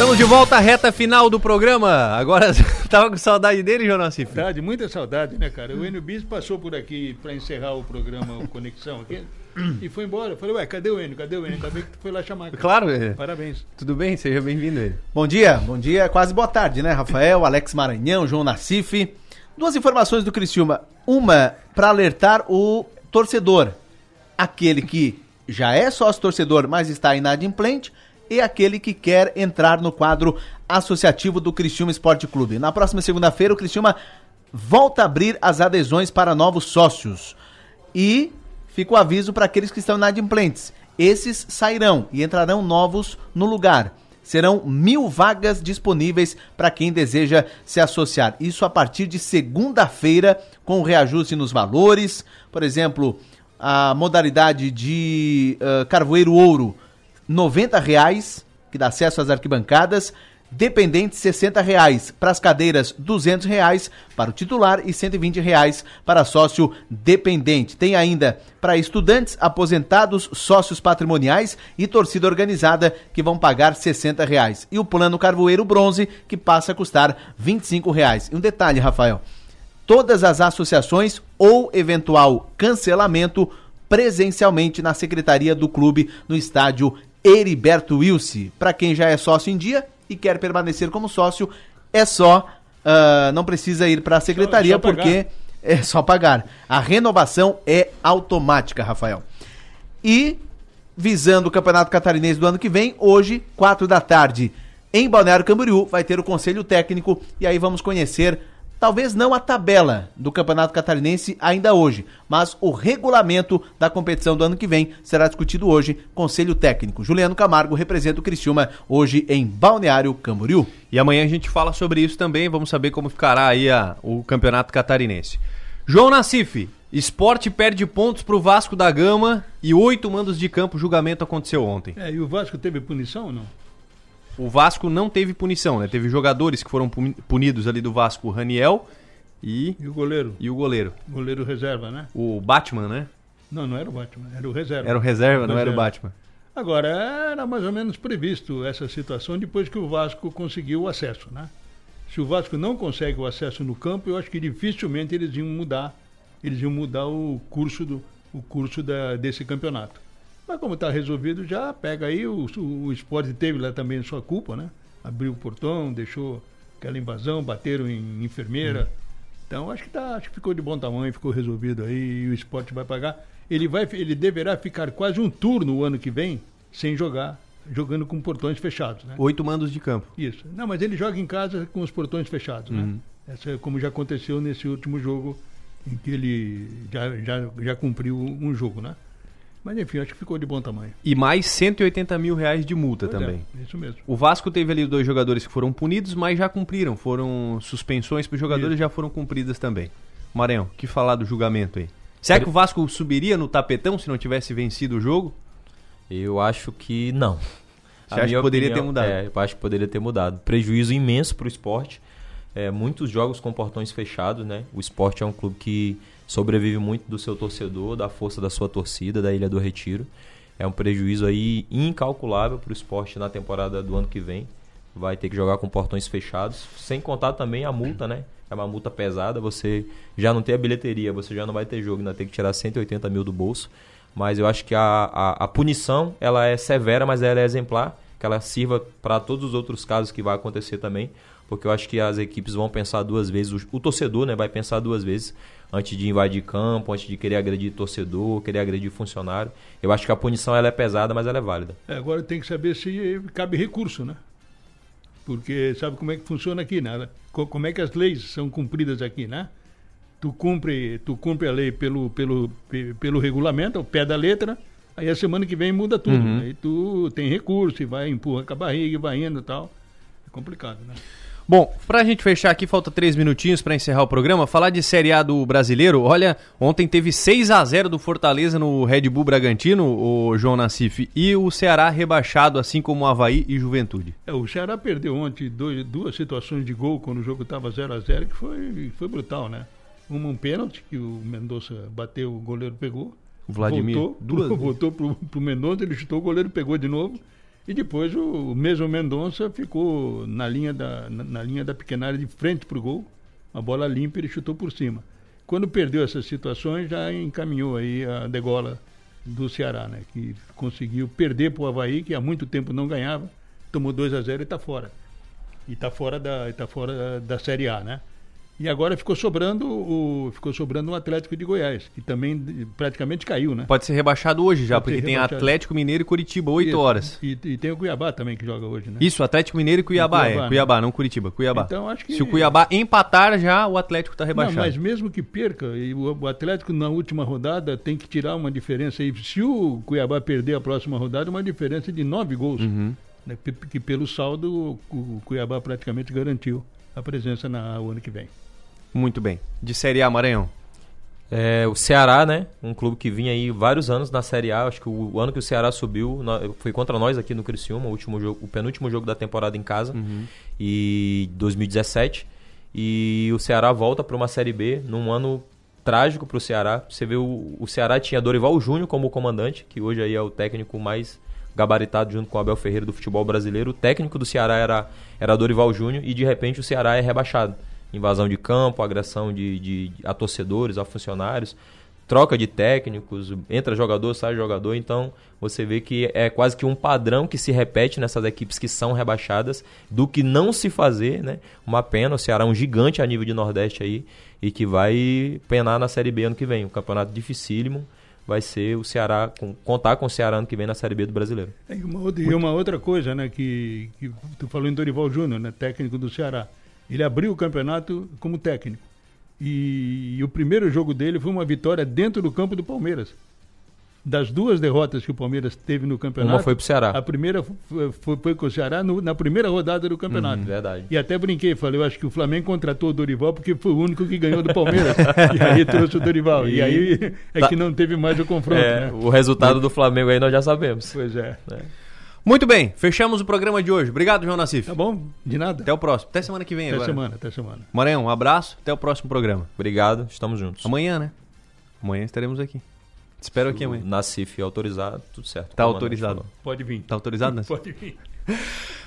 Estamos de volta à reta final do programa. Agora, tava com saudade dele, Jonas Cif? Saudade, muita saudade, né, cara? O Enio Bis passou por aqui para encerrar o programa o Conexão aqui e foi embora. Eu falei, ué, cadê o Enio? Cadê o Enio? Ainda bem que tu foi lá chamar. Cara. Claro, é. Parabéns. Tudo bem? Seja bem-vindo, ele. Bom dia, bom dia, quase boa tarde, né, Rafael, Alex Maranhão, João Nassif. Duas informações do Criciúma. Uma, para alertar o torcedor. Aquele que já é sócio torcedor, mas está inadimplente e aquele que quer entrar no quadro associativo do Criciúma Esporte Clube. Na próxima segunda-feira, o Criciúma volta a abrir as adesões para novos sócios. E fica o aviso para aqueles que estão inadimplentes. Esses sairão e entrarão novos no lugar. Serão mil vagas disponíveis para quem deseja se associar. Isso a partir de segunda-feira, com reajuste nos valores. Por exemplo, a modalidade de uh, Carvoeiro Ouro 90 reais, que dá acesso às arquibancadas, dependentes 60 reais, para as cadeiras 200 reais para o titular e 120 reais para sócio dependente. Tem ainda para estudantes, aposentados, sócios patrimoniais e torcida organizada que vão pagar 60 reais. E o plano Carvoeiro Bronze que passa a custar 25 reais. E um detalhe, Rafael, todas as associações ou eventual cancelamento presencialmente na secretaria do clube no estádio Heriberto Wilson. Para quem já é sócio em dia e quer permanecer como sócio, é só. Uh, não precisa ir para a secretaria, só, só porque é só pagar. A renovação é automática, Rafael. E visando o Campeonato Catarinense do ano que vem, hoje, quatro da tarde, em Balneário Camboriú, vai ter o conselho técnico e aí vamos conhecer talvez não a tabela do Campeonato Catarinense ainda hoje, mas o regulamento da competição do ano que vem será discutido hoje. Conselho Técnico. Juliano Camargo representa o Criciúma hoje em Balneário Camboriú. E amanhã a gente fala sobre isso também, vamos saber como ficará aí a, o Campeonato Catarinense. João Nassif, esporte perde pontos para o Vasco da Gama e oito mandos de campo. O julgamento aconteceu ontem. É, e o Vasco teve punição ou não? O Vasco não teve punição, né? Teve jogadores que foram punidos ali do Vasco, o Raniel e. E o goleiro. E o goleiro. Goleiro reserva, né? O Batman, né? Não, não era o Batman, era o reserva. Era o reserva, o não reserva. era o Batman. Agora, era mais ou menos previsto essa situação depois que o Vasco conseguiu o acesso, né? Se o Vasco não consegue o acesso no campo, eu acho que dificilmente eles iam mudar, eles iam mudar o curso do o curso da, desse campeonato. Mas como está resolvido já, pega aí, o, o, esporte teve lá também sua culpa, né? Abriu o portão, deixou aquela invasão, bateram em enfermeira. Então acho que tá, acho que ficou de bom tamanho, ficou resolvido aí e o esporte vai pagar. Ele vai, ele deverá ficar quase um turno o ano que vem sem jogar, jogando com portões fechados, né? Oito mandos de campo. Isso. Não, mas ele joga em casa com os portões fechados, né? Uhum. Essa é como já aconteceu nesse último jogo em que ele já, já, já cumpriu um jogo, né? Mas enfim, acho que ficou de bom tamanho. E mais 180 mil reais de multa Pois também. é, isso mesmo. O Vasco teve ali dois jogadores que foram punidos, mas já cumpriram. Foram suspensões para os jogadores, já foram cumpridas também. Maranhão, o que falar do julgamento aí? Será que o Vasco subiria no tapetão se não tivesse vencido o jogo? Eu acho que não. Você acha que poderia opinião- ter mudado? É, eu acho que poderia ter mudado. Prejuízo imenso para o esporte. É, muitos jogos com portões fechados, né? O esporte é um clube que sobrevive muito do seu torcedor, da força da sua torcida, da Ilha do Retiro. É um prejuízo aí incalculável para o esporte na temporada do ano que vem. Vai ter que jogar com portões fechados, sem contar também a multa, né? É uma multa pesada, você já não tem a bilheteria, você já não vai ter jogo, ainda tem que tirar 180 mil do bolso. Mas eu acho que a, a, a punição ela é severa, mas ela é exemplar, que ela sirva para todos os outros casos que vai acontecer também, porque eu acho que as equipes vão pensar duas vezes, o, o torcedor né, vai pensar duas vezes antes de invadir campo, antes de querer agredir torcedor, querer agredir funcionário. Eu acho que a punição ela é pesada, mas ela é válida. É, agora tem que saber se cabe recurso, né? Porque sabe como é que funciona aqui, né? Co- Como é que as leis são cumpridas aqui, né? Tu cumpre, tu cumpre a lei pelo, pelo, pe- pelo regulamento, ao pé da letra, aí a semana que vem muda tudo. Uhum. Aí tu tem recurso e vai, empurra com a barriga e vai indo e tal. É complicado, né? Bom, pra gente fechar aqui, falta três minutinhos pra encerrar o programa. Falar de Série A do brasileiro. Olha, ontem teve 6 a 0 do Fortaleza no Red Bull Bragantino, o João Nassif, e o Ceará rebaixado, assim como o Havaí e Juventude. É, o Ceará perdeu ontem dois- duas situações de gol quando o jogo estava 0 a 0 que foi, foi brutal, né? Uma um pênalti que o Mendonça bateu, o goleiro pegou. O Vladimir, voltou, duas voltou pro, pro Mendonça, ele chutou, o goleiro pegou de novo. E depois o, o mesmo Mendonça ficou na linha da, na, na linha da pequena área de frente pro gol. A bola limpa ele chutou por cima. Quando perdeu essas situações, já encaminhou aí a degola do Ceará, né? Que conseguiu perder para o Havaí, que há muito tempo não ganhava, tomou 2 a 0 e está fora. E está fora da tá fora da Série A, né? E agora ficou sobrando o ficou sobrando o Atlético de Goiás, que também praticamente caiu, né? Pode ser rebaixado hoje já, Pode porque tem. Atlético Mineiro e Curitiba, 8 Isso. horas. E, e tem o Cuiabá também que joga hoje, né? Isso, Atlético Mineiro e Cuiabá, Cuiabá, é. né? Cuiabá, não Curitiba, Cuiabá. Então, acho que- Se o Cuiabá empatar já, o Atlético tá Não, rebaixado. mas mesmo que perca, e o, Atlético na última rodada tem que tirar uma diferença aí. Se o Cuiabá perder a próxima rodada, uma diferença de nove gols. Uhum. né, que, pelo saldo o, Cuiabá praticamente garantiu a presença na ano que vem. Muito bem. De Série A, Maranhão. É, o Ceará, né? Um clube que vinha aí vários anos na Série A. Acho que o, o ano que o Ceará subiu foi contra nós aqui no Criciúma, o último jogo, o penúltimo jogo da temporada em casa, e 2017. E o Ceará volta para uma Série B num ano trágico para o Ceará. Você vê o, o Ceará tinha Dorival Júnior como comandante, que hoje aí é o técnico mais gabaritado junto com o Abel Ferreira do futebol brasileiro. O técnico do Ceará era, era Dorival Júnior e de repente o Ceará é rebaixado. Invasão de campo, agressão de, de, a torcedores, a funcionários, troca de técnicos, entra jogador, sai jogador. Então você vê que é quase que um padrão que se repete nessas equipes que são rebaixadas do que não se fazer, né? Uma pena, o Ceará é um gigante a nível de Nordeste aí e que vai penar na Série B ano que vem. Um campeonato dificílimo vai ser o Ceará, com, contar com o Ceará ano que vem na Série B do Brasileiro. E uma outra, e uma outra coisa, né, que, que tu falou em Dorival Júnior, né, técnico do Ceará. Ele abriu o campeonato como técnico. E, e o primeiro jogo dele foi uma vitória dentro do campo do Palmeiras. Das duas derrotas que o Palmeiras teve no campeonato. Uma foi pro Ceará. A primeira foi, foi, foi com o Ceará no- na primeira rodada do campeonato. Uhum, verdade. E até brinquei, falei, eu acho que o Flamengo contratou o Dorival porque foi o único que ganhou do Palmeiras. e aí trouxe o Dorival. E, E- aí é Tá. que não teve mais o confronto. É, né? O resultado do Flamengo aí nós já sabemos. Pois é. Muito bem, fechamos o programa de hoje. Obrigado, João Nassif. Tá bom, de nada. Até o próximo. Até semana que vem Até agora. semana, até semana. Maranhão, um abraço. Até o próximo programa. Obrigado, estamos juntos. Amanhã, né? Amanhã estaremos aqui. Espero que amanhã. Na CIF autorizar, tudo certo. Tá autorizado. Pode vir. Tá autorizado, né? Pode vir.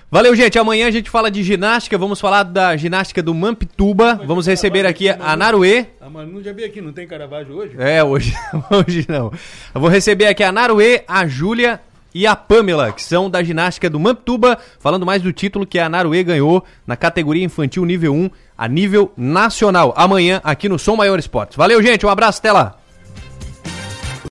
Valeu, gente. Amanhã a gente fala de ginástica. Vamos falar da ginástica do Mampituba. Vamos receber aqui a Naruê. A Manu já veio aqui, não tem Caravaggio hoje? É, hoje, hoje não. Eu vou receber aqui a Naruê, a Júlia e a Pamela, que são da ginástica do Mamptuba, falando mais do título que a Naruê ganhou na categoria infantil nível 1 a nível nacional. Amanhã aqui no Som Maior Esportes. Valeu, gente. Um abraço, até lá.